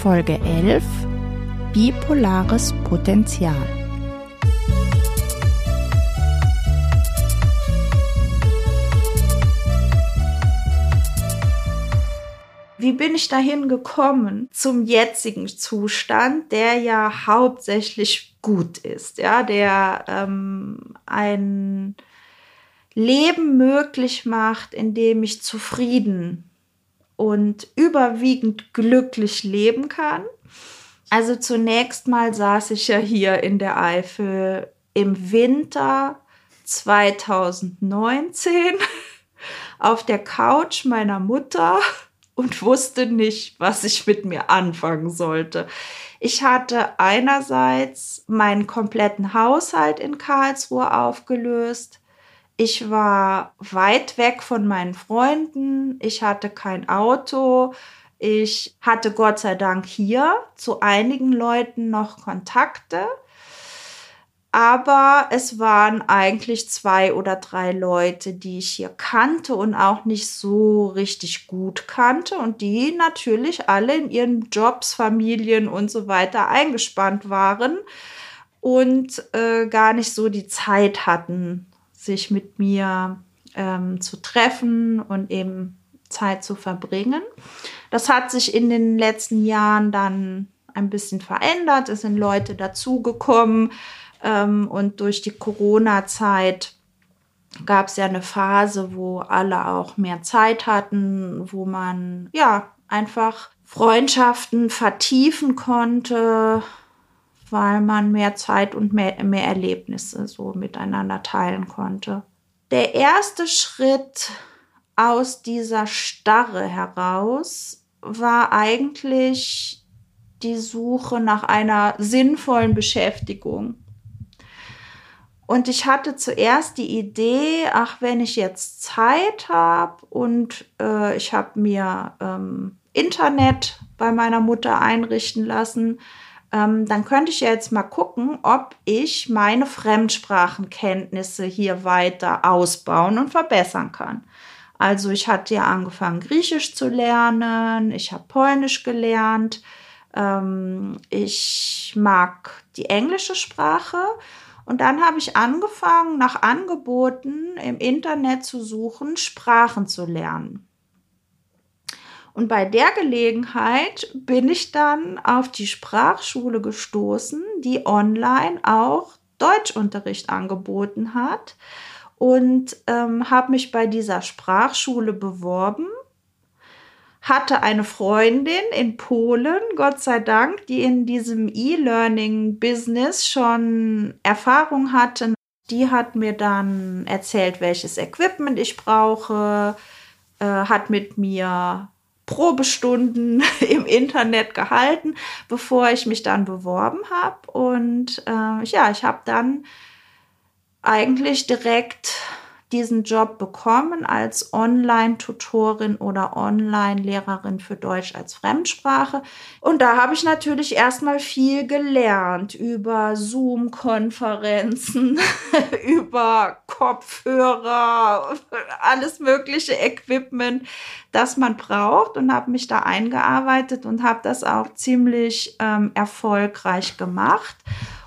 Folge 11 Bipolares Potenzial. Wie bin ich dahin gekommen zum jetzigen Zustand, der ja hauptsächlich gut ist, ja, der ähm, ein Leben möglich macht, in dem ich zufrieden und überwiegend glücklich leben kann. Also zunächst mal saß ich ja hier in der Eifel im Winter 2019 auf der Couch meiner Mutter und wusste nicht, was ich mit mir anfangen sollte. Ich hatte einerseits meinen kompletten Haushalt in Karlsruhe aufgelöst. Ich war weit weg von meinen Freunden. Ich hatte kein Auto. Ich hatte Gott sei Dank hier zu einigen Leuten noch Kontakte. Aber es waren eigentlich zwei oder drei Leute, die ich hier kannte und auch nicht so richtig gut kannte und die natürlich alle in ihren Jobs, Familien und so weiter eingespannt waren und äh, gar nicht so die Zeit hatten, sich mit mir ähm, zu treffen und eben Zeit zu verbringen. Das hat sich in den letzten Jahren dann ein bisschen verändert. Es sind Leute dazugekommen ähm, und durch die Corona-Zeit gab es ja eine Phase, wo alle auch mehr Zeit hatten, wo man ja einfach Freundschaften vertiefen konnte, weil man mehr Zeit und mehr, mehr Erlebnisse so miteinander teilen konnte. Der erste Schritt aus dieser Starre heraus war eigentlich die Suche nach einer sinnvollen Beschäftigung. Und ich hatte zuerst die Idee, ach, wenn ich jetzt Zeit habe und äh, ich habe mir ähm, Internet bei meiner Mutter einrichten lassen, ähm, dann könnte ich ja jetzt mal gucken, ob ich meine Fremdsprachenkenntnisse hier weiter ausbauen und verbessern kann. Also ich hatte ja angefangen, Griechisch zu lernen, ich habe Polnisch gelernt, ähm, ich mag die englische Sprache und dann habe ich angefangen, nach Angeboten im Internet zu suchen, Sprachen zu lernen. Und bei der Gelegenheit bin ich dann auf die Sprachschule gestoßen, die online auch Deutschunterricht angeboten hat und ähm, habe mich bei dieser Sprachschule beworben. Hatte eine Freundin in Polen, Gott sei Dank, die in diesem E-Learning-Business schon Erfahrung hatte. Die hat mir dann erzählt, welches Equipment ich brauche, äh, hat mit mir Probestunden im Internet gehalten, bevor ich mich dann beworben habe. Und äh, ja, ich habe dann eigentlich direkt diesen Job bekommen als Online-Tutorin oder Online-Lehrerin für Deutsch als Fremdsprache. Und da habe ich natürlich erstmal viel gelernt über Zoom-Konferenzen, über Kopfhörer, alles mögliche Equipment, das man braucht und habe mich da eingearbeitet und habe das auch ziemlich ähm, erfolgreich gemacht.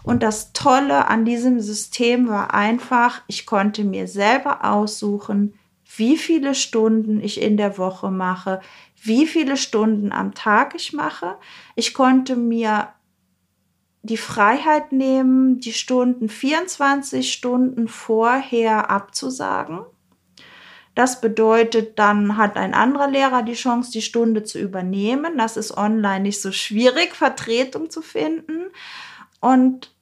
Und das Tolle an diesem System war einfach, ich konnte mir selber aussuchen, wie viele Stunden ich in der Woche mache, wie viele Stunden am Tag ich mache. Ich konnte mir die Freiheit nehmen, die Stunden 24 Stunden vorher abzusagen. Das bedeutet, dann hat ein anderer Lehrer die Chance, die Stunde zu übernehmen. Das ist online nicht so schwierig, Vertretung zu finden. Und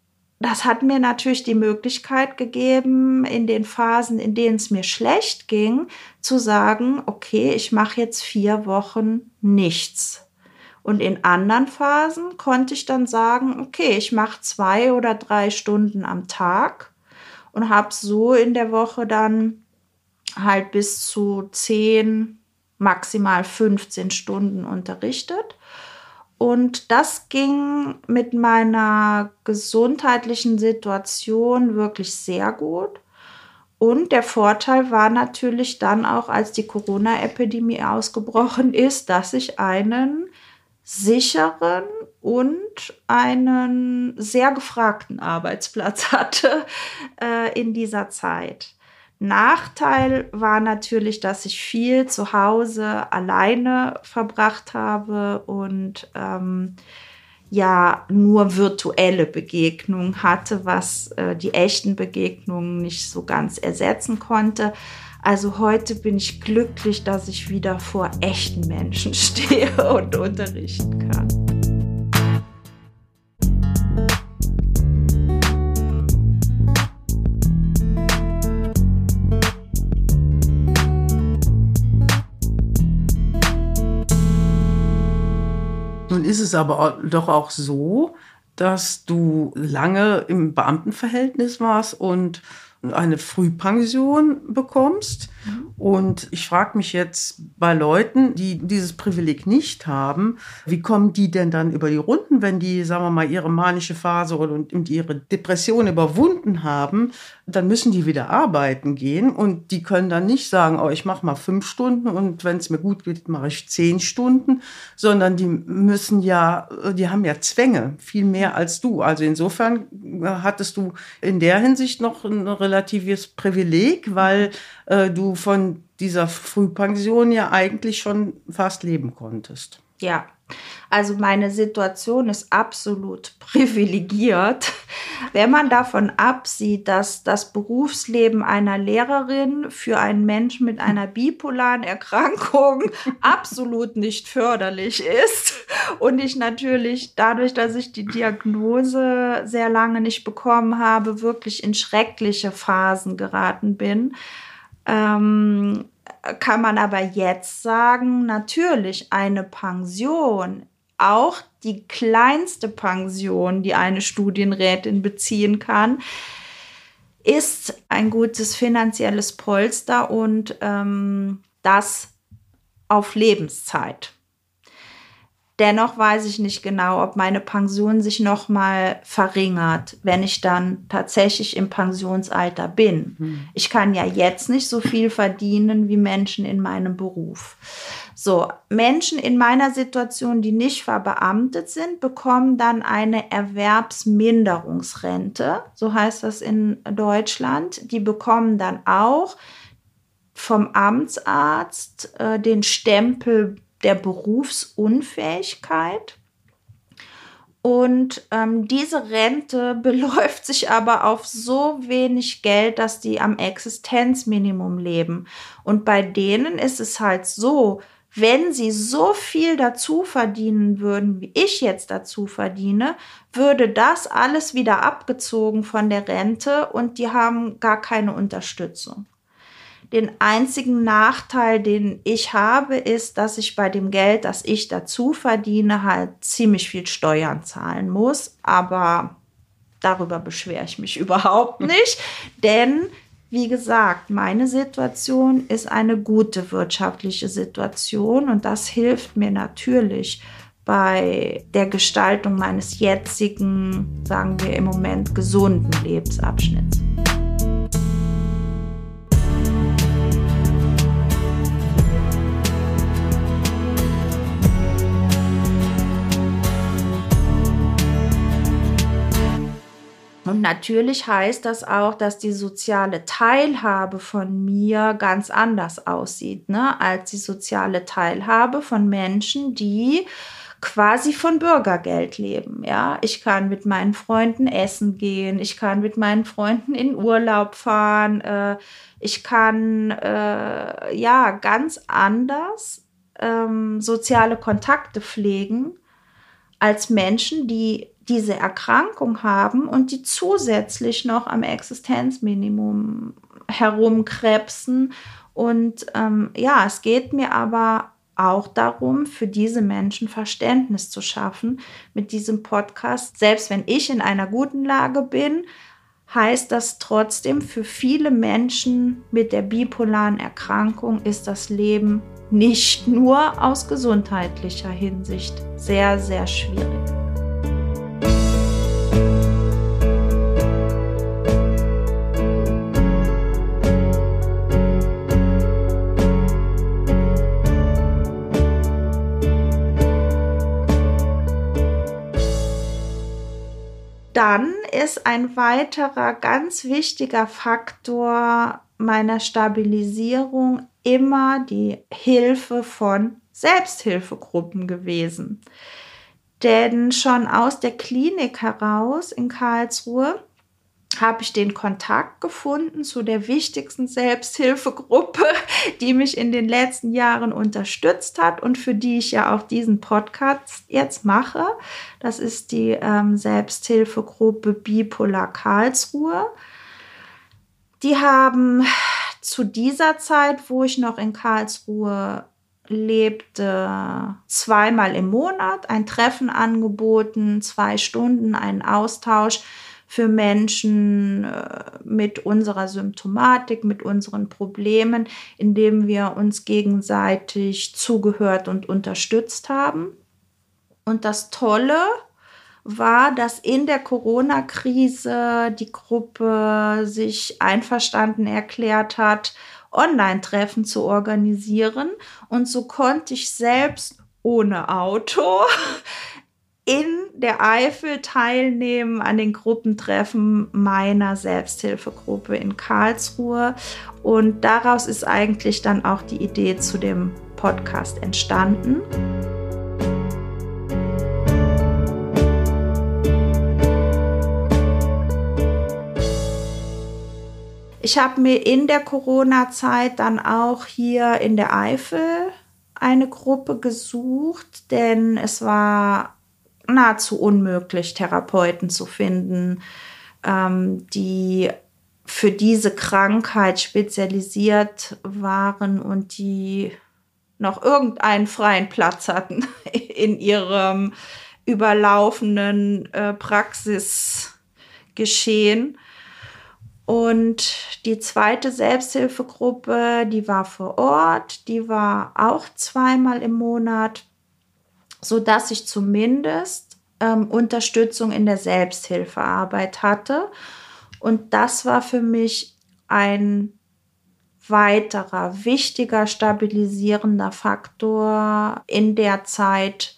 das hat mir natürlich die Möglichkeit gegeben, in den Phasen, in denen es mir schlecht ging, zu sagen, okay, ich mache jetzt vier Wochen nichts. Und in anderen Phasen konnte ich dann sagen, okay, ich mache zwei oder drei Stunden am Tag und habe so in der Woche dann halt bis zu zehn, maximal 15 Stunden unterrichtet. Und das ging mit meiner gesundheitlichen Situation wirklich sehr gut. Und der Vorteil war natürlich dann auch, als die Corona-Epidemie ausgebrochen ist, dass ich einen sicheren und einen sehr gefragten Arbeitsplatz hatte äh, in dieser Zeit. Nachteil war natürlich, dass ich viel zu Hause alleine verbracht habe und ähm, ja nur virtuelle Begegnungen hatte, was äh, die echten Begegnungen nicht so ganz ersetzen konnte. Also heute bin ich glücklich, dass ich wieder vor echten Menschen stehe und unterrichten kann. Ist es aber doch auch so, dass du lange im Beamtenverhältnis warst und eine Frühpension bekommst. Und ich frage mich jetzt bei Leuten, die dieses Privileg nicht haben, wie kommen die denn dann über die Runden, wenn die, sagen wir mal, ihre manische Phase und ihre Depression überwunden haben, dann müssen die wieder arbeiten gehen und die können dann nicht sagen, oh, ich mache mal fünf Stunden und wenn es mir gut geht, mache ich zehn Stunden, sondern die müssen ja, die haben ja Zwänge, viel mehr als du. Also insofern hattest du in der Hinsicht noch ein relatives Privileg, weil äh, du von dieser Frühpension ja eigentlich schon fast leben konntest. Ja, also meine Situation ist absolut privilegiert. Wenn man davon absieht, dass das Berufsleben einer Lehrerin für einen Menschen mit einer bipolaren Erkrankung absolut nicht förderlich ist und ich natürlich dadurch, dass ich die Diagnose sehr lange nicht bekommen habe, wirklich in schreckliche Phasen geraten bin, ähm, kann man aber jetzt sagen, natürlich eine Pension, auch die kleinste Pension, die eine Studienrätin beziehen kann, ist ein gutes finanzielles Polster und ähm, das auf Lebenszeit. Dennoch weiß ich nicht genau, ob meine Pension sich noch mal verringert, wenn ich dann tatsächlich im Pensionsalter bin. Hm. Ich kann ja jetzt nicht so viel verdienen wie Menschen in meinem Beruf. So, Menschen in meiner Situation, die nicht verbeamtet sind, bekommen dann eine Erwerbsminderungsrente, so heißt das in Deutschland. Die bekommen dann auch vom Amtsarzt äh, den Stempel der Berufsunfähigkeit. Und ähm, diese Rente beläuft sich aber auf so wenig Geld, dass die am Existenzminimum leben. Und bei denen ist es halt so, wenn sie so viel dazu verdienen würden, wie ich jetzt dazu verdiene, würde das alles wieder abgezogen von der Rente und die haben gar keine Unterstützung. Den einzigen Nachteil, den ich habe, ist, dass ich bei dem Geld, das ich dazu verdiene, halt ziemlich viel Steuern zahlen muss. Aber darüber beschwere ich mich überhaupt nicht, denn wie gesagt, meine Situation ist eine gute wirtschaftliche Situation und das hilft mir natürlich bei der Gestaltung meines jetzigen, sagen wir im Moment, gesunden Lebensabschnitts. Natürlich heißt das auch, dass die soziale Teilhabe von mir ganz anders aussieht, ne, als die soziale Teilhabe von Menschen, die quasi von Bürgergeld leben. Ja, ich kann mit meinen Freunden essen gehen, ich kann mit meinen Freunden in Urlaub fahren, äh, ich kann äh, ja ganz anders ähm, soziale Kontakte pflegen als Menschen, die diese Erkrankung haben und die zusätzlich noch am Existenzminimum herumkrebsen. Und ähm, ja, es geht mir aber auch darum, für diese Menschen Verständnis zu schaffen mit diesem Podcast. Selbst wenn ich in einer guten Lage bin, heißt das trotzdem, für viele Menschen mit der bipolaren Erkrankung ist das Leben nicht nur aus gesundheitlicher Hinsicht sehr, sehr schwierig. Dann ist ein weiterer ganz wichtiger Faktor meiner Stabilisierung immer die Hilfe von Selbsthilfegruppen gewesen. Denn schon aus der Klinik heraus in Karlsruhe habe ich den Kontakt gefunden zu der wichtigsten Selbsthilfegruppe, die mich in den letzten Jahren unterstützt hat und für die ich ja auch diesen Podcast jetzt mache. Das ist die ähm, Selbsthilfegruppe Bipolar Karlsruhe. Die haben zu dieser Zeit, wo ich noch in Karlsruhe lebte, zweimal im Monat ein Treffen angeboten, zwei Stunden, einen Austausch für Menschen äh, mit unserer Symptomatik, mit unseren Problemen, indem wir uns gegenseitig zugehört und unterstützt haben. Und das Tolle war, dass in der Corona-Krise die Gruppe sich einverstanden erklärt hat, Online-Treffen zu organisieren. Und so konnte ich selbst ohne Auto in der Eifel teilnehmen an den Gruppentreffen meiner Selbsthilfegruppe in Karlsruhe. Und daraus ist eigentlich dann auch die Idee zu dem Podcast entstanden. Ich habe mir in der Corona-Zeit dann auch hier in der Eifel eine Gruppe gesucht, denn es war nahezu unmöglich, Therapeuten zu finden, ähm, die für diese Krankheit spezialisiert waren und die noch irgendeinen freien Platz hatten in ihrem überlaufenden äh, Praxisgeschehen. Und die zweite Selbsthilfegruppe, die war vor Ort, die war auch zweimal im Monat so dass ich zumindest ähm, Unterstützung in der Selbsthilfearbeit hatte. Und das war für mich ein weiterer wichtiger stabilisierender Faktor in der Zeit,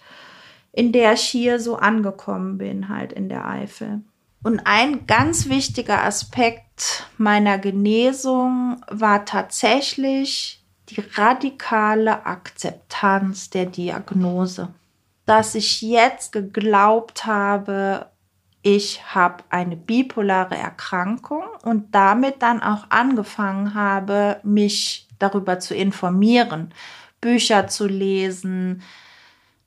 in der ich hier so angekommen bin, halt in der Eifel. Und ein ganz wichtiger Aspekt meiner Genesung war tatsächlich die radikale Akzeptanz der Diagnose dass ich jetzt geglaubt habe, ich habe eine bipolare Erkrankung und damit dann auch angefangen habe, mich darüber zu informieren, Bücher zu lesen,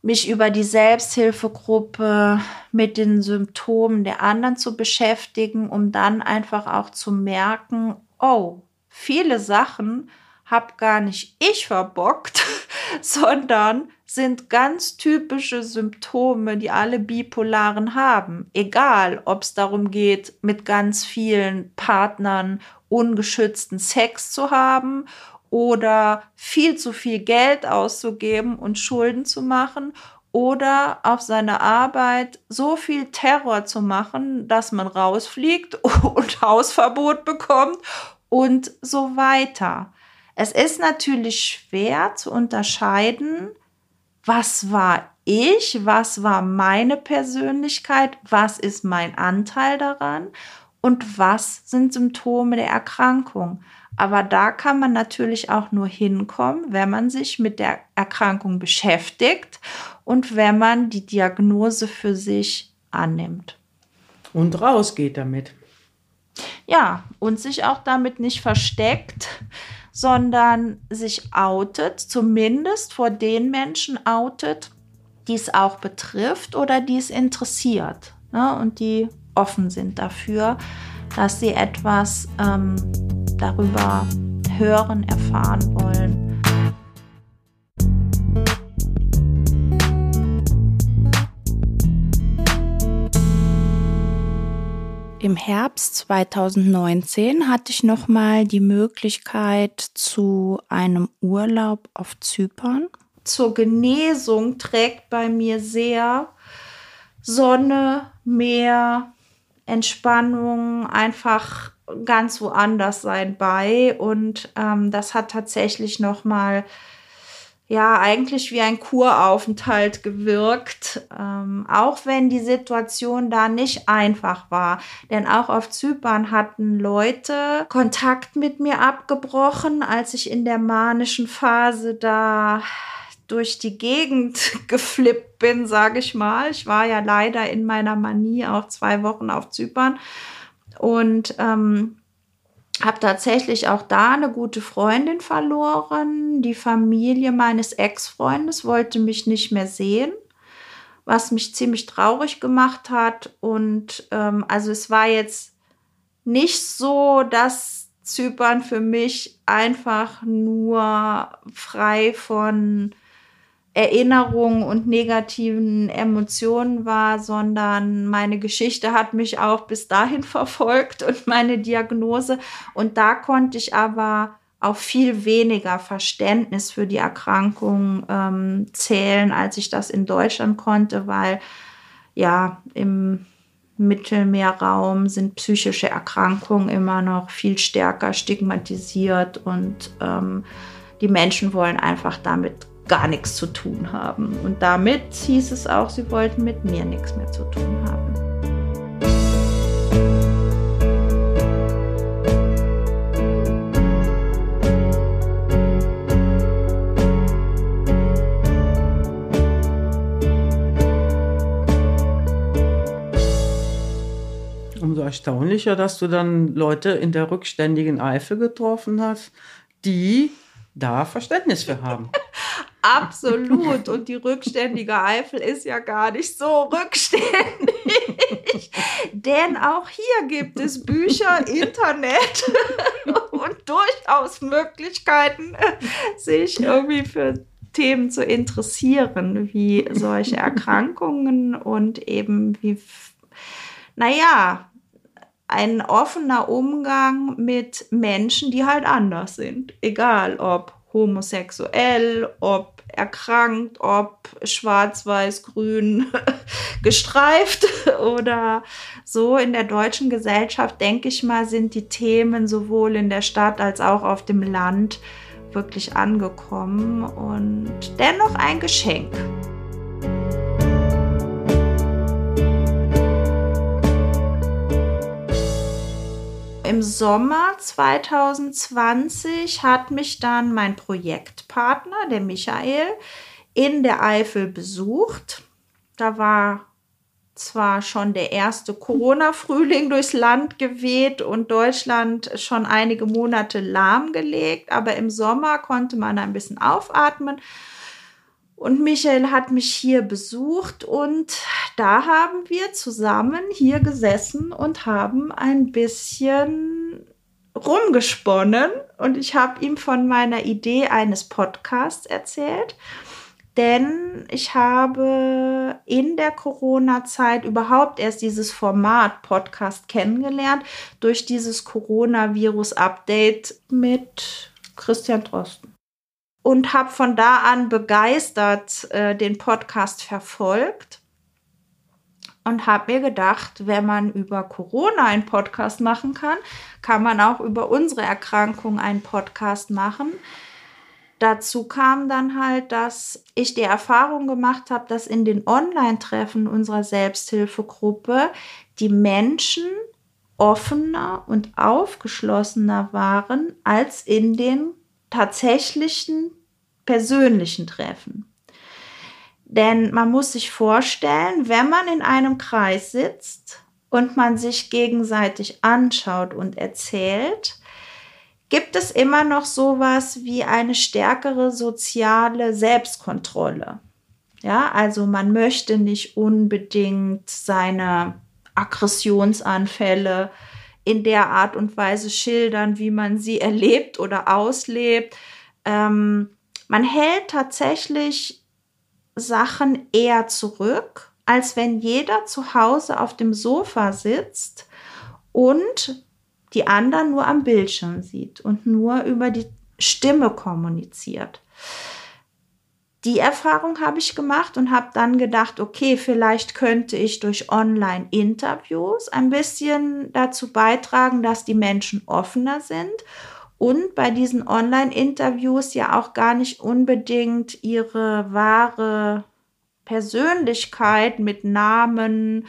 mich über die Selbsthilfegruppe mit den Symptomen der anderen zu beschäftigen, um dann einfach auch zu merken, oh, viele Sachen habe gar nicht ich verbockt, sondern sind ganz typische Symptome, die alle Bipolaren haben. Egal, ob es darum geht, mit ganz vielen Partnern ungeschützten Sex zu haben oder viel zu viel Geld auszugeben und Schulden zu machen oder auf seine Arbeit so viel Terror zu machen, dass man rausfliegt und Hausverbot bekommt und so weiter. Es ist natürlich schwer zu unterscheiden, was war ich, was war meine Persönlichkeit, was ist mein Anteil daran und was sind Symptome der Erkrankung. Aber da kann man natürlich auch nur hinkommen, wenn man sich mit der Erkrankung beschäftigt und wenn man die Diagnose für sich annimmt. Und rausgeht damit. Ja, und sich auch damit nicht versteckt, sondern sich outet, zumindest vor den Menschen outet, die es auch betrifft oder die es interessiert ne? und die offen sind dafür, dass sie etwas ähm, darüber hören, erfahren wollen. Im Herbst 2019 hatte ich nochmal die Möglichkeit zu einem Urlaub auf Zypern. Zur Genesung trägt bei mir sehr Sonne, Meer, Entspannung, einfach ganz woanders sein bei. Und ähm, das hat tatsächlich nochmal ja eigentlich wie ein Kuraufenthalt gewirkt, ähm, auch wenn die Situation da nicht einfach war. Denn auch auf Zypern hatten Leute Kontakt mit mir abgebrochen, als ich in der manischen Phase da durch die Gegend geflippt bin, sage ich mal. Ich war ja leider in meiner Manie auch zwei Wochen auf Zypern und ähm, habe tatsächlich auch da eine gute Freundin verloren. Die Familie meines Ex-Freundes wollte mich nicht mehr sehen, was mich ziemlich traurig gemacht hat. Und ähm, also es war jetzt nicht so, dass Zypern für mich einfach nur frei von Erinnerungen und negativen Emotionen war, sondern meine Geschichte hat mich auch bis dahin verfolgt und meine Diagnose. Und da konnte ich aber auf viel weniger Verständnis für die Erkrankung ähm, zählen, als ich das in Deutschland konnte, weil ja im Mittelmeerraum sind psychische Erkrankungen immer noch viel stärker stigmatisiert und ähm, die Menschen wollen einfach damit gar nichts zu tun haben. Und damit hieß es auch, sie wollten mit mir nichts mehr zu tun haben. Umso erstaunlicher, dass du dann Leute in der rückständigen Eifel getroffen hast, die da Verständnis für haben. Absolut. Und die rückständige Eifel ist ja gar nicht so rückständig. Denn auch hier gibt es Bücher, Internet und durchaus Möglichkeiten, sich irgendwie für Themen zu interessieren, wie solche Erkrankungen und eben wie, naja, ein offener Umgang mit Menschen, die halt anders sind. Egal ob homosexuell, ob erkrankt, ob schwarz, weiß, grün gestreift oder so. In der deutschen Gesellschaft, denke ich mal, sind die Themen sowohl in der Stadt als auch auf dem Land wirklich angekommen und dennoch ein Geschenk. Im Sommer 2020 hat mich dann mein Projektpartner, der Michael, in der Eifel besucht. Da war zwar schon der erste Corona-Frühling durchs Land geweht und Deutschland schon einige Monate lahmgelegt, aber im Sommer konnte man ein bisschen aufatmen und Michael hat mich hier besucht und da haben wir zusammen hier gesessen und haben ein bisschen rumgesponnen. Und ich habe ihm von meiner Idee eines Podcasts erzählt, denn ich habe in der Corona-Zeit überhaupt erst dieses Format Podcast kennengelernt durch dieses Coronavirus-Update mit Christian Drosten und habe von da an begeistert äh, den Podcast verfolgt und habe mir gedacht, wenn man über Corona einen Podcast machen kann, kann man auch über unsere Erkrankung einen Podcast machen. Dazu kam dann halt, dass ich die Erfahrung gemacht habe, dass in den Online-Treffen unserer Selbsthilfegruppe die Menschen offener und aufgeschlossener waren als in den tatsächlichen persönlichen Treffen. Denn man muss sich vorstellen, wenn man in einem Kreis sitzt und man sich gegenseitig anschaut und erzählt, gibt es immer noch sowas wie eine stärkere soziale Selbstkontrolle. Ja, also man möchte nicht unbedingt seine Aggressionsanfälle in der Art und Weise schildern, wie man sie erlebt oder auslebt. Ähm, man hält tatsächlich Sachen eher zurück, als wenn jeder zu Hause auf dem Sofa sitzt und die anderen nur am Bildschirm sieht und nur über die Stimme kommuniziert. Die Erfahrung habe ich gemacht und habe dann gedacht, okay, vielleicht könnte ich durch Online-Interviews ein bisschen dazu beitragen, dass die Menschen offener sind und bei diesen Online-Interviews ja auch gar nicht unbedingt ihre wahre Persönlichkeit mit Namen,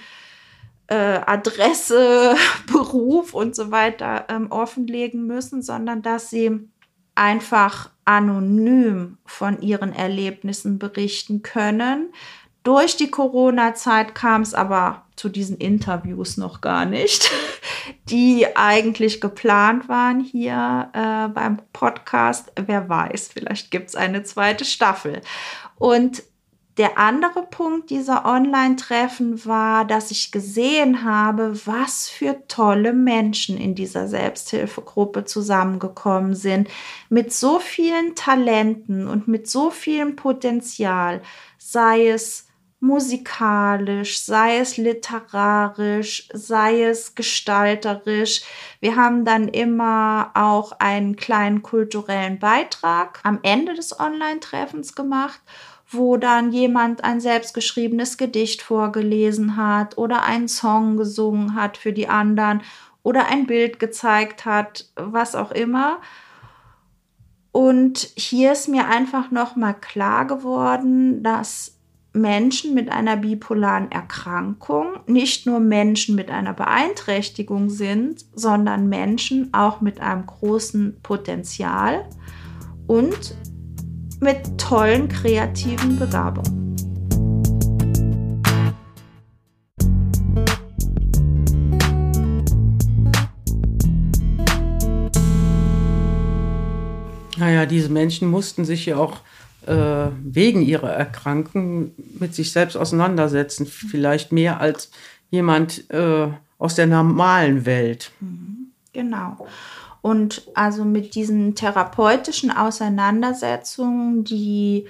äh, Adresse, Beruf und so weiter ähm, offenlegen müssen, sondern dass sie einfach anonym von ihren Erlebnissen berichten können. Durch die Corona-Zeit kam es aber zu diesen Interviews noch gar nicht, die eigentlich geplant waren hier äh, beim Podcast. Wer weiß, vielleicht gibt es eine zweite Staffel. Und der andere Punkt dieser Online-Treffen war, dass ich gesehen habe, was für tolle Menschen in dieser Selbsthilfegruppe zusammengekommen sind, mit so vielen Talenten und mit so vielem Potenzial, sei es musikalisch, sei es literarisch, sei es gestalterisch. Wir haben dann immer auch einen kleinen kulturellen Beitrag am Ende des Online-Treffens gemacht wo dann jemand ein selbstgeschriebenes Gedicht vorgelesen hat oder einen Song gesungen hat für die anderen oder ein Bild gezeigt hat, was auch immer. Und hier ist mir einfach noch mal klar geworden, dass Menschen mit einer bipolaren Erkrankung nicht nur Menschen mit einer Beeinträchtigung sind, sondern Menschen auch mit einem großen Potenzial und mit tollen kreativen Begabungen. Naja, diese Menschen mussten sich ja auch äh, wegen ihrer Erkrankung mit sich selbst auseinandersetzen. Vielleicht mehr als jemand äh, aus der normalen Welt. Mhm, genau. Und also mit diesen therapeutischen Auseinandersetzungen, die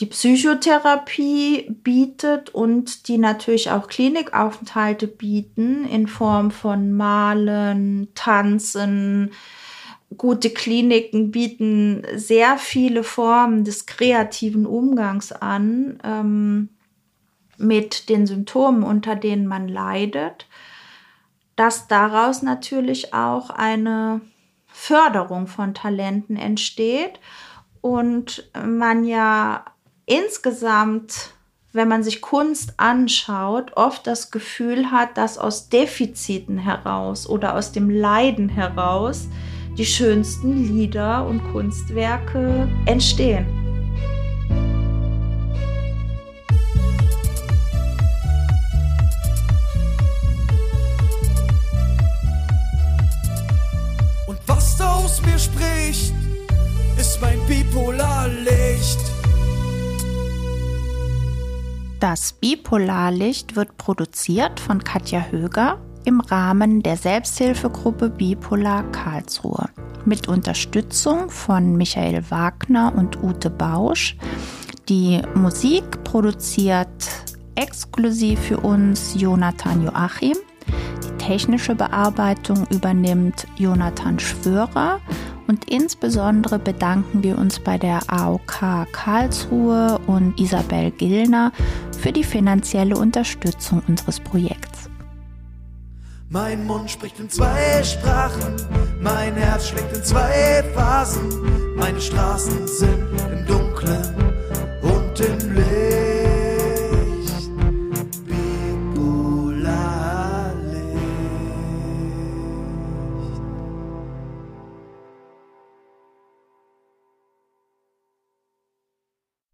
die Psychotherapie bietet und die natürlich auch Klinikaufenthalte bieten in Form von Malen, Tanzen. Gute Kliniken bieten sehr viele Formen des kreativen Umgangs an ähm, mit den Symptomen, unter denen man leidet dass daraus natürlich auch eine Förderung von Talenten entsteht und man ja insgesamt, wenn man sich Kunst anschaut, oft das Gefühl hat, dass aus Defiziten heraus oder aus dem Leiden heraus die schönsten Lieder und Kunstwerke entstehen. Mir spricht, ist mein Bipolarlicht. Das Bipolarlicht wird produziert von Katja Höger im Rahmen der Selbsthilfegruppe Bipolar Karlsruhe mit Unterstützung von Michael Wagner und Ute Bausch. Die Musik produziert exklusiv für uns Jonathan Joachim technische Bearbeitung übernimmt Jonathan Schwörer und insbesondere bedanken wir uns bei der AOK Karlsruhe und Isabel Gillner für die finanzielle Unterstützung unseres Projekts. Mein Mund spricht in zwei Sprachen, mein Herz schlägt in zwei Phasen, meine Straßen sind im Dunklen und im.